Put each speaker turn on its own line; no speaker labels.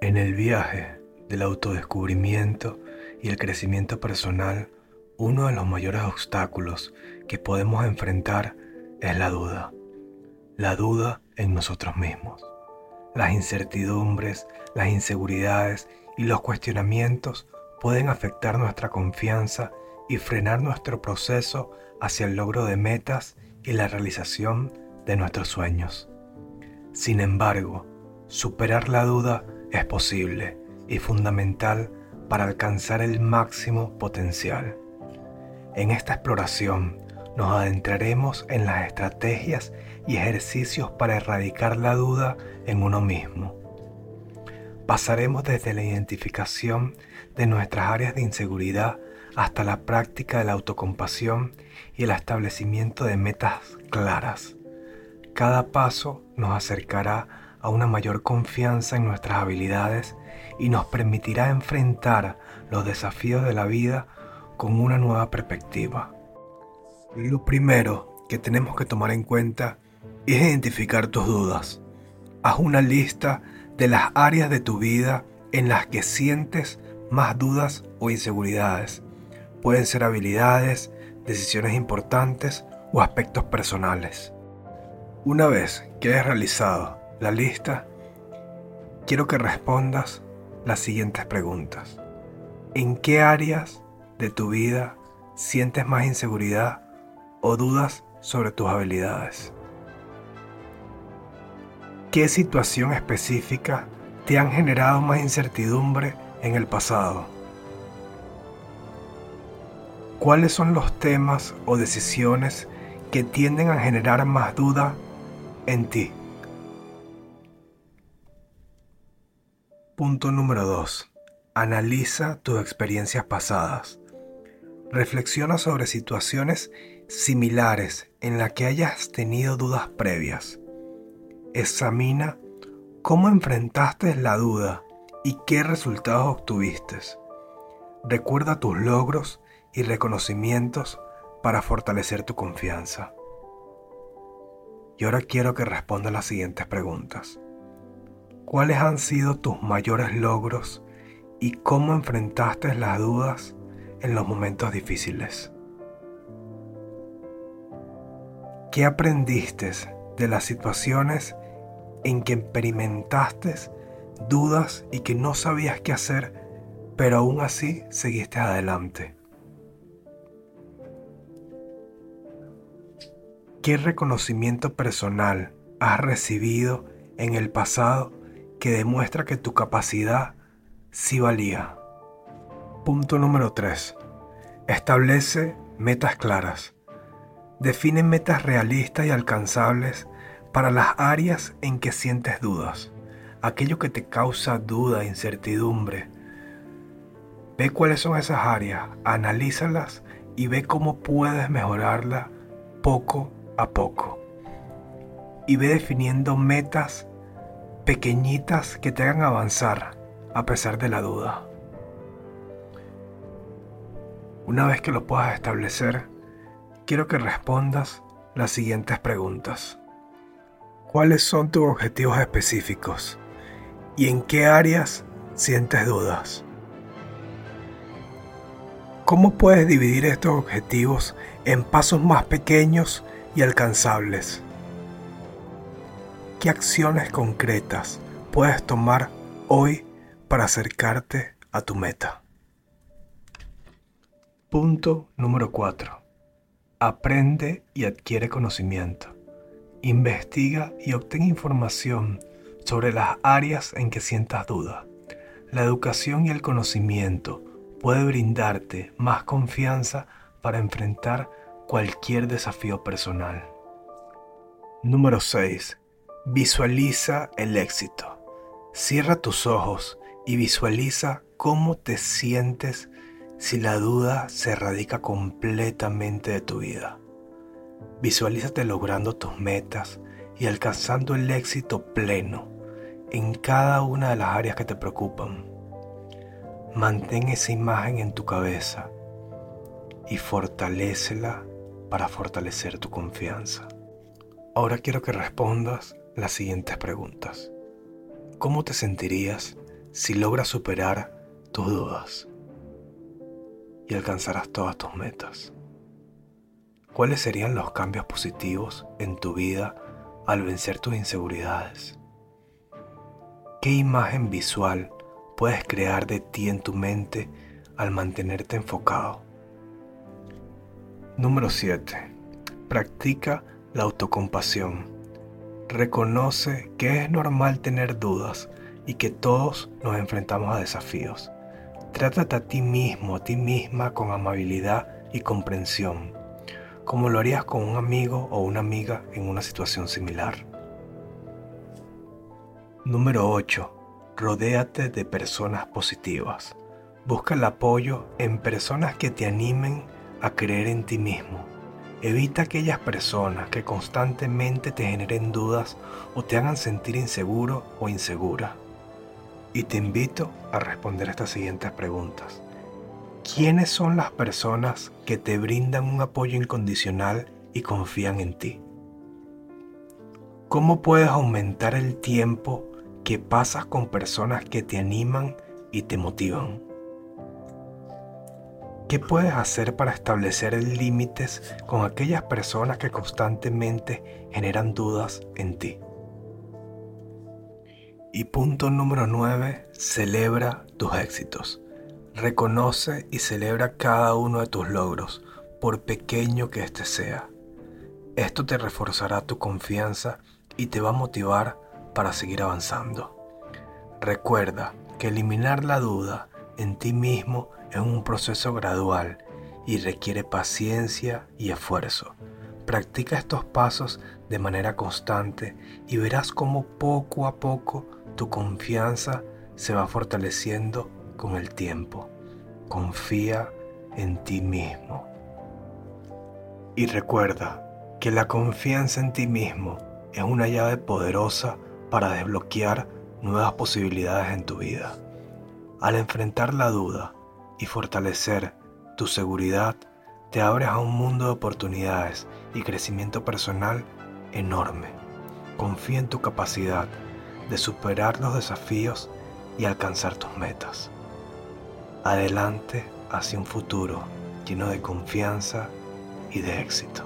En el viaje del autodescubrimiento y el crecimiento personal, uno de los mayores obstáculos que podemos enfrentar es la duda. La duda en nosotros mismos. Las incertidumbres, las inseguridades y los cuestionamientos pueden afectar nuestra confianza y frenar nuestro proceso hacia el logro de metas y la realización de nuestros sueños. Sin embargo, superar la duda es posible y fundamental para alcanzar el máximo potencial. En esta exploración nos adentraremos en las estrategias y ejercicios para erradicar la duda en uno mismo. Pasaremos desde la identificación de nuestras áreas de inseguridad hasta la práctica de la autocompasión y el establecimiento de metas claras. Cada paso nos acercará a una mayor confianza en nuestras habilidades y nos permitirá enfrentar los desafíos de la vida con una nueva perspectiva. Lo primero que tenemos que tomar en cuenta es identificar tus dudas. Haz una lista de las áreas de tu vida en las que sientes más dudas o inseguridades. Pueden ser habilidades, decisiones importantes o aspectos personales. Una vez que hayas realizado la lista, quiero que respondas las siguientes preguntas. ¿En qué áreas de tu vida sientes más inseguridad o dudas sobre tus habilidades? ¿Qué situación específica te han generado más incertidumbre en el pasado? ¿Cuáles son los temas o decisiones que tienden a generar más duda en ti? Punto número 2. Analiza tus experiencias pasadas. Reflexiona sobre situaciones similares en las que hayas tenido dudas previas. Examina cómo enfrentaste la duda y qué resultados obtuviste. Recuerda tus logros y reconocimientos para fortalecer tu confianza. Y ahora quiero que respondas las siguientes preguntas. ¿Cuáles han sido tus mayores logros y cómo enfrentaste las dudas en los momentos difíciles? ¿Qué aprendiste de las situaciones en que experimentaste dudas y que no sabías qué hacer, pero aún así seguiste adelante? ¿Qué reconocimiento personal has recibido en el pasado que demuestra que tu capacidad sí valía. Punto número 3. Establece metas claras. Define metas realistas y alcanzables para las áreas en que sientes dudas. Aquello que te causa duda, incertidumbre. Ve cuáles son esas áreas, analízalas y ve cómo puedes mejorarla poco a poco. Y ve definiendo metas pequeñitas que te hagan avanzar a pesar de la duda. Una vez que lo puedas establecer, quiero que respondas las siguientes preguntas. ¿Cuáles son tus objetivos específicos? ¿Y en qué áreas sientes dudas? ¿Cómo puedes dividir estos objetivos en pasos más pequeños y alcanzables? ¿Qué acciones concretas puedes tomar hoy para acercarte a tu meta? Punto número 4. Aprende y adquiere conocimiento. Investiga y obtén información sobre las áreas en que sientas duda. La educación y el conocimiento puede brindarte más confianza para enfrentar cualquier desafío personal. Número 6 Visualiza el éxito. Cierra tus ojos y visualiza cómo te sientes si la duda se radica completamente de tu vida. Visualízate logrando tus metas y alcanzando el éxito pleno en cada una de las áreas que te preocupan. Mantén esa imagen en tu cabeza y fortalécela para fortalecer tu confianza. Ahora quiero que respondas las siguientes preguntas. ¿Cómo te sentirías si logras superar tus dudas y alcanzarás todas tus metas. ¿Cuáles serían los cambios positivos en tu vida al vencer tus inseguridades? ¿Qué imagen visual puedes crear de ti en tu mente al mantenerte enfocado? Número 7. Practica la autocompasión. Reconoce que es normal tener dudas y que todos nos enfrentamos a desafíos. Trátate a ti mismo, a ti misma con amabilidad y comprensión, como lo harías con un amigo o una amiga en una situación similar. Número 8. Rodéate de personas positivas. Busca el apoyo en personas que te animen a creer en ti mismo. Evita aquellas personas que constantemente te generen dudas o te hagan sentir inseguro o insegura. Y te invito a responder estas siguientes preguntas. ¿Quiénes son las personas que te brindan un apoyo incondicional y confían en ti? ¿Cómo puedes aumentar el tiempo que pasas con personas que te animan y te motivan? ¿Qué puedes hacer para establecer límites con aquellas personas que constantemente generan dudas en ti? Y punto número 9, celebra tus éxitos. Reconoce y celebra cada uno de tus logros, por pequeño que éste sea. Esto te reforzará tu confianza y te va a motivar para seguir avanzando. Recuerda que eliminar la duda en ti mismo es un proceso gradual y requiere paciencia y esfuerzo. Practica estos pasos de manera constante y verás cómo poco a poco tu confianza se va fortaleciendo con el tiempo. Confía en ti mismo. Y recuerda que la confianza en ti mismo es una llave poderosa para desbloquear nuevas posibilidades en tu vida. Al enfrentar la duda y fortalecer tu seguridad, te abres a un mundo de oportunidades y crecimiento personal enorme. Confía en tu capacidad de superar los desafíos y alcanzar tus metas. Adelante hacia un futuro lleno de confianza y de éxito.